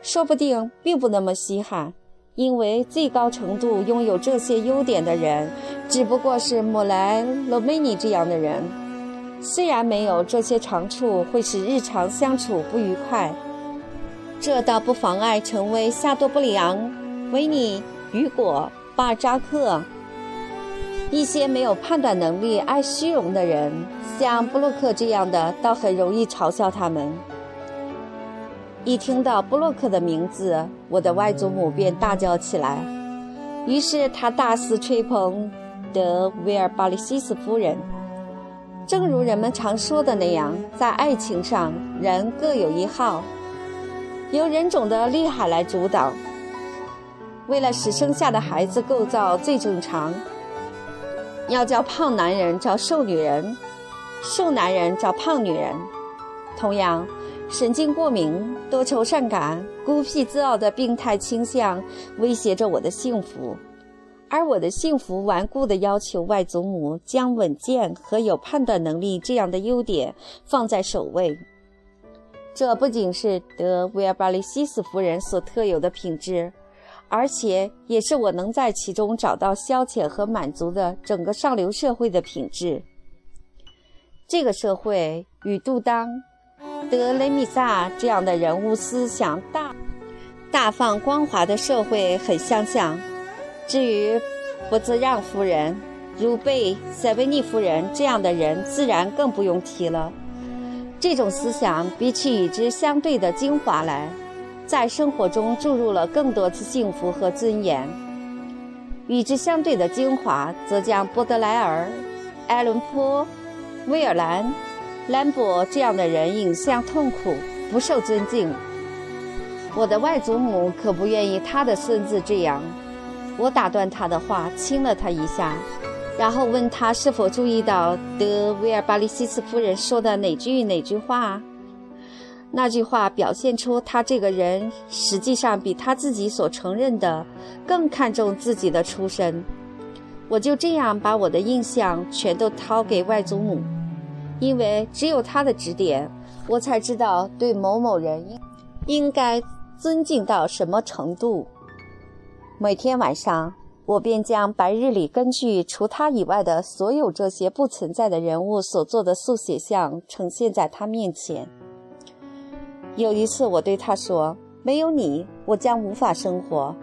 说不定并不那么稀罕，因为最高程度拥有这些优点的人，只不过是莫莱罗梅尼这样的人。虽然没有这些长处会使日常相处不愉快，这倒不妨碍成为夏多布里昂、维尼、雨果、巴尔扎克一些没有判断能力、爱虚荣的人。像布洛克这样的，倒很容易嘲笑他们。一听到布洛克的名字，我的外祖母便大叫起来。于是他大肆吹捧德维尔巴利西斯夫人。正如人们常说的那样，在爱情上，人各有一好，由人种的厉害来主导。为了使生下的孩子构造最正常，要叫胖男人找瘦女人，瘦男人找胖女人。同样。神经过敏、多愁善感、孤僻自傲的病态倾向威胁着我的幸福，而我的幸福顽固地要求外祖母将稳健和有判断能力这样的优点放在首位。这不仅是德维尔巴利西斯夫人所特有的品质，而且也是我能在其中找到消遣和满足的整个上流社会的品质。这个社会与杜当。德雷米萨这样的人物思想大大放光华的社会很相像。至于伯兹让夫人、如贝塞维尼夫人这样的人，自然更不用提了。这种思想比起与之相对的精华来，在生活中注入了更多次幸福和尊严；与之相对的精华，则将波德莱尔、埃伦坡、威尔兰。兰博这样的人影像痛苦，不受尊敬。我的外祖母可不愿意他的孙子这样。我打断他的话，亲了他一下，然后问他是否注意到德维尔巴利西斯夫人说的哪句哪句话。那句话表现出他这个人实际上比他自己所承认的更看重自己的出身。我就这样把我的印象全都掏给外祖母。因为只有他的指点，我才知道对某某人应应该尊敬到什么程度。每天晚上，我便将白日里根据除他以外的所有这些不存在的人物所做的速写像呈现在他面前。有一次，我对他说：“没有你，我将无法生活。”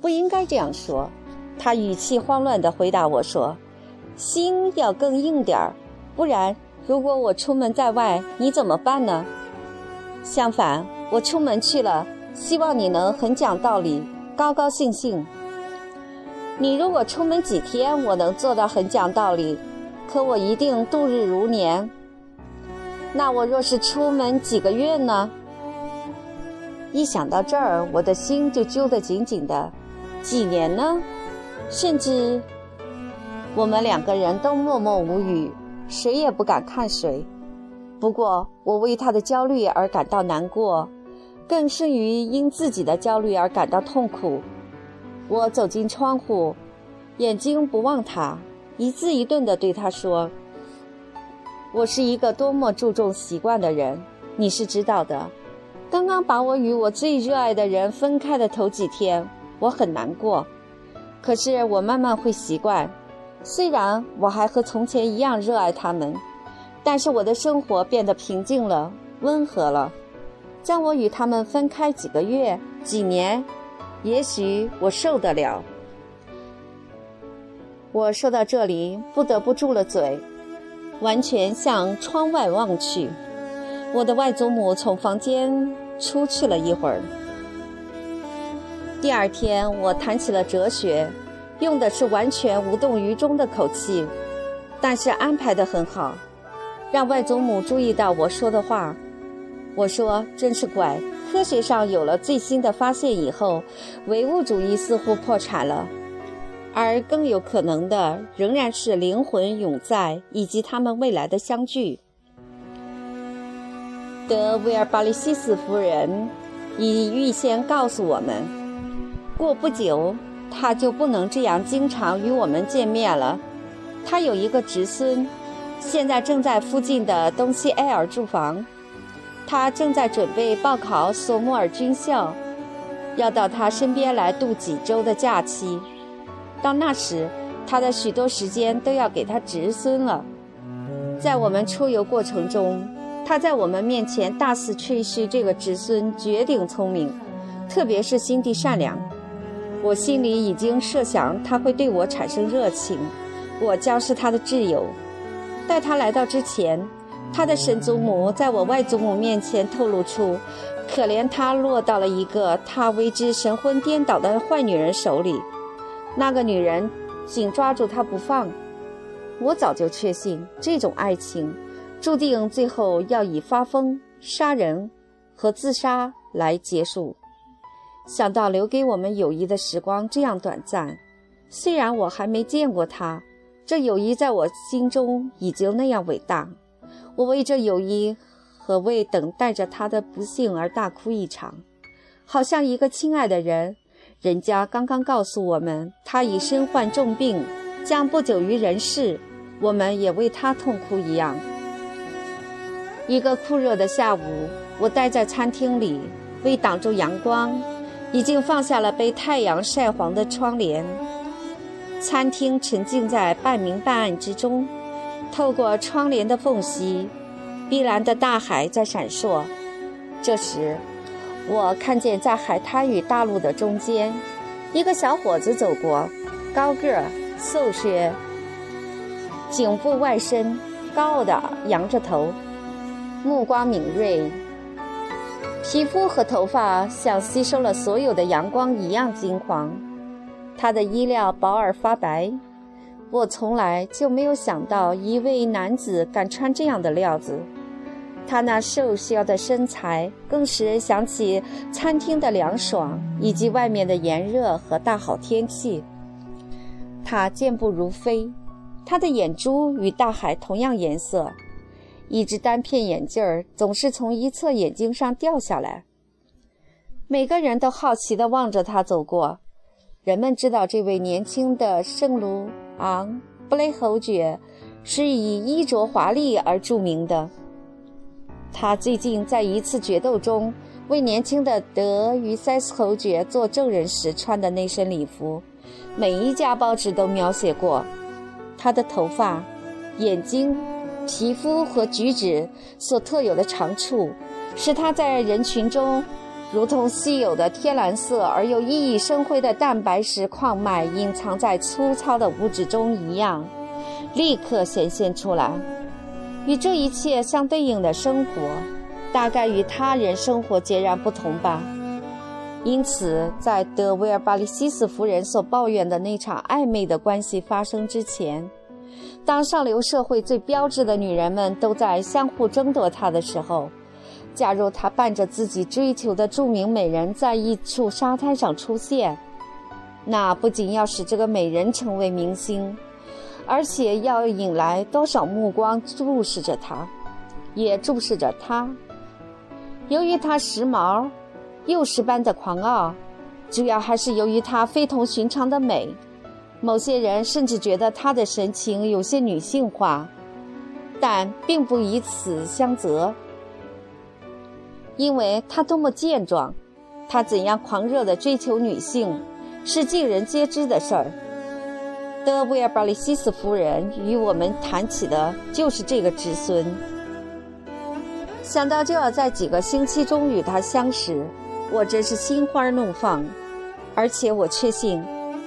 不应该这样说，他语气慌乱地回答我说：“心要更硬点儿。”不然，如果我出门在外，你怎么办呢？相反，我出门去了，希望你能很讲道理，高高兴兴。你如果出门几天，我能做到很讲道理，可我一定度日如年。那我若是出门几个月呢？一想到这儿，我的心就揪得紧紧的。几年呢？甚至，我们两个人都默默无语。谁也不敢看谁，不过我为他的焦虑而感到难过，更甚于因自己的焦虑而感到痛苦。我走进窗户，眼睛不望他，一字一顿地对他说：“我是一个多么注重习惯的人，你是知道的。刚刚把我与我最热爱的人分开的头几天，我很难过，可是我慢慢会习惯。”虽然我还和从前一样热爱他们，但是我的生活变得平静了、温和了。将我与他们分开几个月、几年，也许我受得了。我说到这里，不得不住了嘴，完全向窗外望去。我的外祖母从房间出去了一会儿。第二天，我谈起了哲学。用的是完全无动于衷的口气，但是安排得很好，让外祖母注意到我说的话。我说：“真是怪，科学上有了最新的发现以后，唯物主义似乎破产了，而更有可能的仍然是灵魂永在以及他们未来的相聚。”德维尔巴利西斯夫人已预先告诉我们，过不久。他就不能这样经常与我们见面了。他有一个侄孙，现在正在附近的东西埃尔住房。他正在准备报考索莫尔军校，要到他身边来度几周的假期。到那时，他的许多时间都要给他侄孙了。在我们出游过程中，他在我们面前大肆吹嘘这个侄孙绝顶聪明，特别是心地善良。我心里已经设想他会对我产生热情，我将是他的挚友。待他来到之前，他的神祖母在我外祖母面前透露出，可怜他落到了一个他为之神魂颠倒的坏女人手里，那个女人紧抓住他不放。我早就确信，这种爱情注定最后要以发疯、杀人和自杀来结束。想到留给我们友谊的时光这样短暂，虽然我还没见过他，这友谊在我心中已经那样伟大。我为这友谊和为等待着他的不幸而大哭一场，好像一个亲爱的人，人家刚刚告诉我们他已身患重病，将不久于人世，我们也为他痛哭一样。一个酷热的下午，我待在餐厅里，为挡住阳光。已经放下了被太阳晒黄的窗帘，餐厅沉浸在半明半暗之中。透过窗帘的缝隙，碧蓝的大海在闪烁。这时，我看见在海滩与大陆的中间，一个小伙子走过，高个儿、瘦削，颈部外伸，高傲的扬着头，目光敏锐，皮肤和头发像吸收了所有的阳光一样金黄。他的衣料薄而发白。我从来就没有想到一位男子敢穿这样的料子。他那瘦削的身材，更使人想起餐厅的凉爽，以及外面的炎热和大好天气。他健步如飞，他的眼珠与大海同样颜色，一只单片眼镜儿总是从一侧眼睛上掉下来。每个人都好奇地望着他走过。人们知道这位年轻的圣卢。昂布雷侯爵是以衣着华丽而著名的。他最近在一次决斗中为年轻的德于塞斯侯爵做证人时穿的那身礼服，每一家报纸都描写过。他的头发、眼睛、皮肤和举止所特有的长处，使他在人群中。如同稀有的天蓝色而又熠熠生辉的蛋白石矿脉隐藏在粗糙的物质中一样，立刻显现出来。与这一切相对应的生活，大概与他人生活截然不同吧。因此，在德维尔巴利西斯夫人所抱怨的那场暧昧的关系发生之前，当上流社会最标致的女人们都在相互争夺他的时候。假如他伴着自己追求的著名美人在一处沙滩上出现，那不仅要使这个美人成为明星，而且要引来多少目光注视着他，也注视着他。由于他时髦、幼时般的狂傲，主要还是由于他非同寻常的美。某些人甚至觉得他的神情有些女性化，但并不以此相责。因为他多么健壮，他怎样狂热地追求女性，是尽人皆知的事儿。德维尔巴利西斯夫人与我们谈起的就是这个侄孙。想到就要在几个星期中与他相识，我真是心花怒放，而且我确信，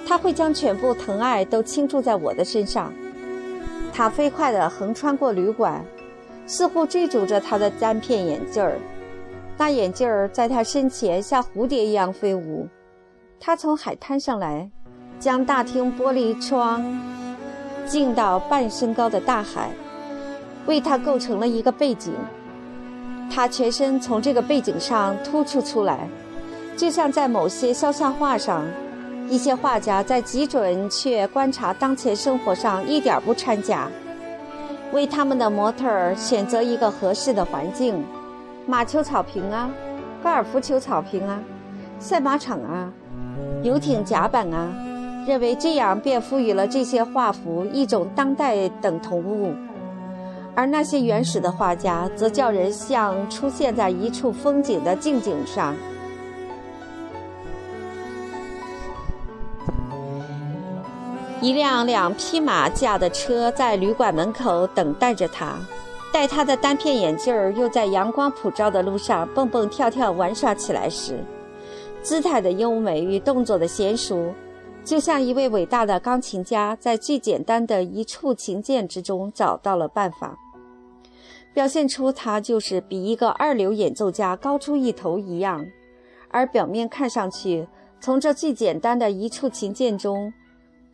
他会将全部疼爱都倾注在我的身上。他飞快地横穿过旅馆，似乎追逐着他的单片眼镜儿。那眼镜儿在他身前像蝴蝶一样飞舞。他从海滩上来，将大厅玻璃窗浸到半身高的大海，为他构成了一个背景。他全身从这个背景上突出出来，就像在某些肖像画上，一些画家在极准确观察当前生活上一点不掺假，为他们的模特儿选择一个合适的环境。马球草坪啊，高尔夫球草坪啊，赛马场啊，游艇甲板啊，认为这样便赋予了这些画幅一种当代等同物，而那些原始的画家则叫人像出现在一处风景的静景上。一辆两匹马驾的车在旅馆门口等待着他。戴他的单片眼镜儿又在阳光普照的路上蹦蹦跳跳玩耍起来时，姿态的优美与动作的娴熟，就像一位伟大的钢琴家在最简单的一处琴键之中找到了办法，表现出他就是比一个二流演奏家高出一头一样，而表面看上去，从这最简单的一处琴键中，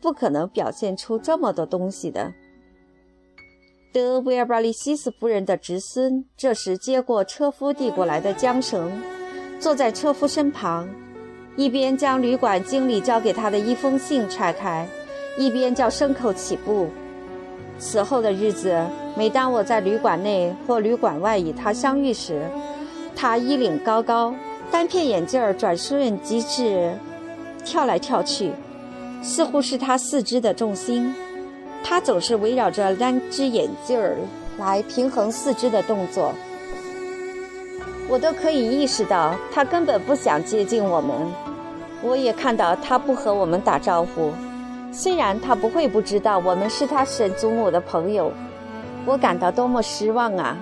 不可能表现出这么多东西的。德维尔巴利西斯夫人的侄孙这时接过车夫递过来的缰绳，坐在车夫身旁，一边将旅馆经理交给他的一封信拆开，一边叫牲口起步。此后的日子，每当我在旅馆内或旅馆外与他相遇时，他衣领高高，单片眼镜转瞬即至，跳来跳去，似乎是他四肢的重心。他总是围绕着单只眼镜儿来平衡四肢的动作，我都可以意识到他根本不想接近我们。我也看到他不和我们打招呼，虽然他不会不知道我们是他神祖母的朋友。我感到多么失望啊！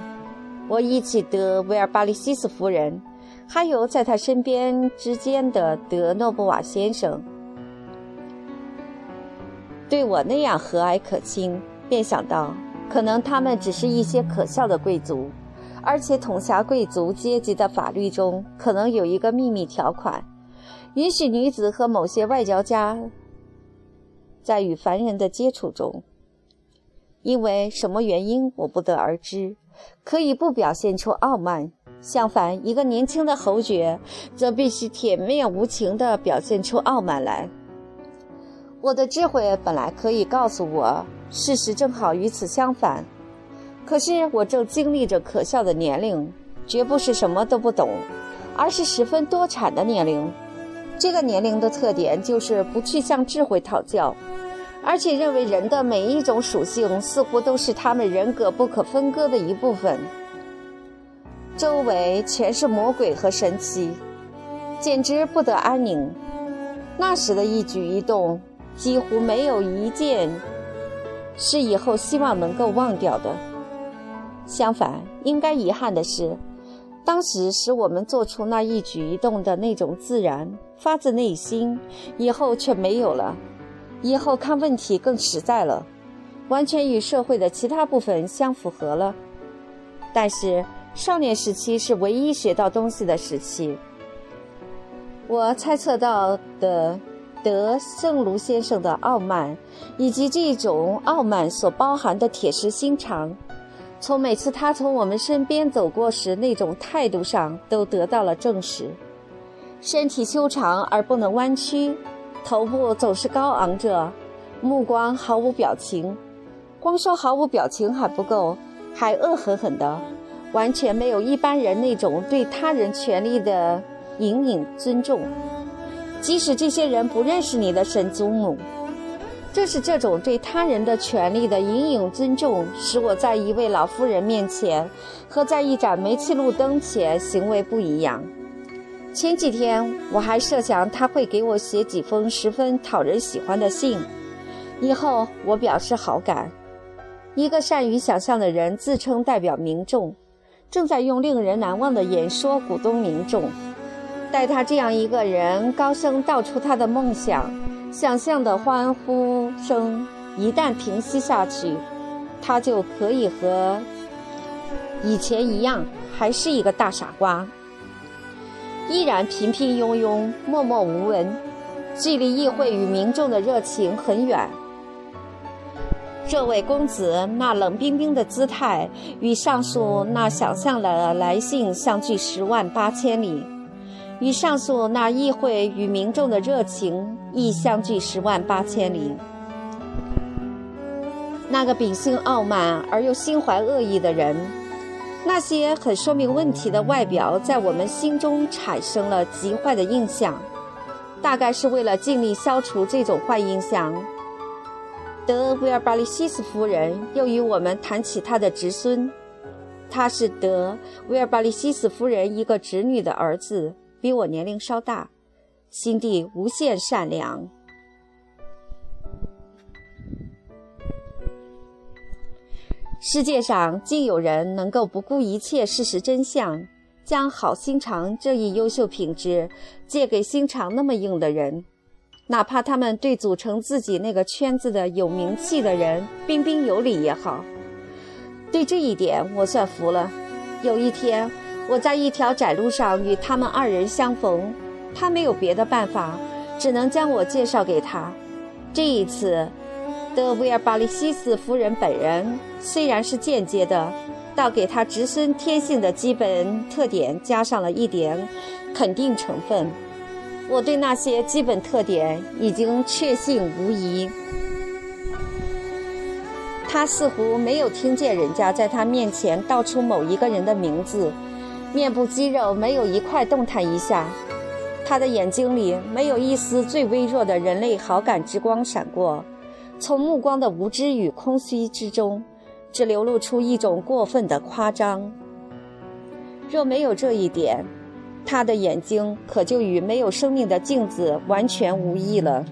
我忆起的维尔巴利西斯夫人，还有在他身边之间的德诺布瓦先生，对我那样和蔼可亲，便想到，可能他们只是一些可笑的贵族，而且统辖贵族阶级的法律中可能有一个秘密条款，允许女子和某些外交家在与凡人的接触中。因为什么原因，我不得而知。可以不表现出傲慢，相反，一个年轻的侯爵则必须铁面无情地表现出傲慢来。我的智慧本来可以告诉我，事实正好与此相反。可是我正经历着可笑的年龄，绝不是什么都不懂，而是十分多产的年龄。这个年龄的特点就是不去向智慧讨教。而且认为人的每一种属性似乎都是他们人格不可分割的一部分。周围全是魔鬼和神奇，简直不得安宁。那时的一举一动，几乎没有一件是以后希望能够忘掉的。相反，应该遗憾的是，当时使我们做出那一举一动的那种自然，发自内心，以后却没有了。以后看问题更实在了，完全与社会的其他部分相符合了。但是少年时期是唯一学到东西的时期。我猜测到的德圣卢先生的傲慢，以及这种傲慢所包含的铁石心肠，从每次他从我们身边走过时那种态度上都得到了证实。身体修长而不能弯曲。头部总是高昂着，目光毫无表情。光说毫无表情还不够，还恶狠狠的，完全没有一般人那种对他人权利的隐隐尊重。即使这些人不认识你的神祖母，正是这种对他人的权利的隐隐尊重，使我在一位老妇人面前和在一盏煤气路灯前行为不一样。前几天我还设想他会给我写几封十分讨人喜欢的信，以后我表示好感。一个善于想象的人自称代表民众，正在用令人难忘的演说鼓动民众。待他这样一个人高声道出他的梦想，想象的欢呼声一旦平息下去，他就可以和以前一样，还是一个大傻瓜。依然平平庸庸、默默无闻，距离议会与民众的热情很远。这位公子那冷冰冰的姿态，与上述那想象的来信相距十万八千里；与上述那议会与民众的热情亦相距十万八千里。那个秉性傲慢而又心怀恶意的人。那些很说明问题的外表，在我们心中产生了极坏的印象，大概是为了尽力消除这种坏印象。德维尔巴利西斯夫人又与我们谈起她的侄孙，他是德维尔巴利西斯夫人一个侄女的儿子，比我年龄稍大，心地无限善良。世界上竟有人能够不顾一切事实真相，将好心肠这一优秀品质借给心肠那么硬的人，哪怕他们对组成自己那个圈子的有名气的人彬彬有礼也好。对这一点我算服了。有一天，我在一条窄路上与他们二人相逢，他没有别的办法，只能将我介绍给他。这一次。德维尔巴利西斯夫人本人虽然是间接的，倒给他侄孙天性的基本特点加上了一点肯定成分。我对那些基本特点已经确信无疑。他似乎没有听见人家在他面前道出某一个人的名字，面部肌肉没有一块动弹一下，他的眼睛里没有一丝最微弱的人类好感之光闪过。从目光的无知与空虚之中，只流露出一种过分的夸张。若没有这一点，他的眼睛可就与没有生命的镜子完全无异了。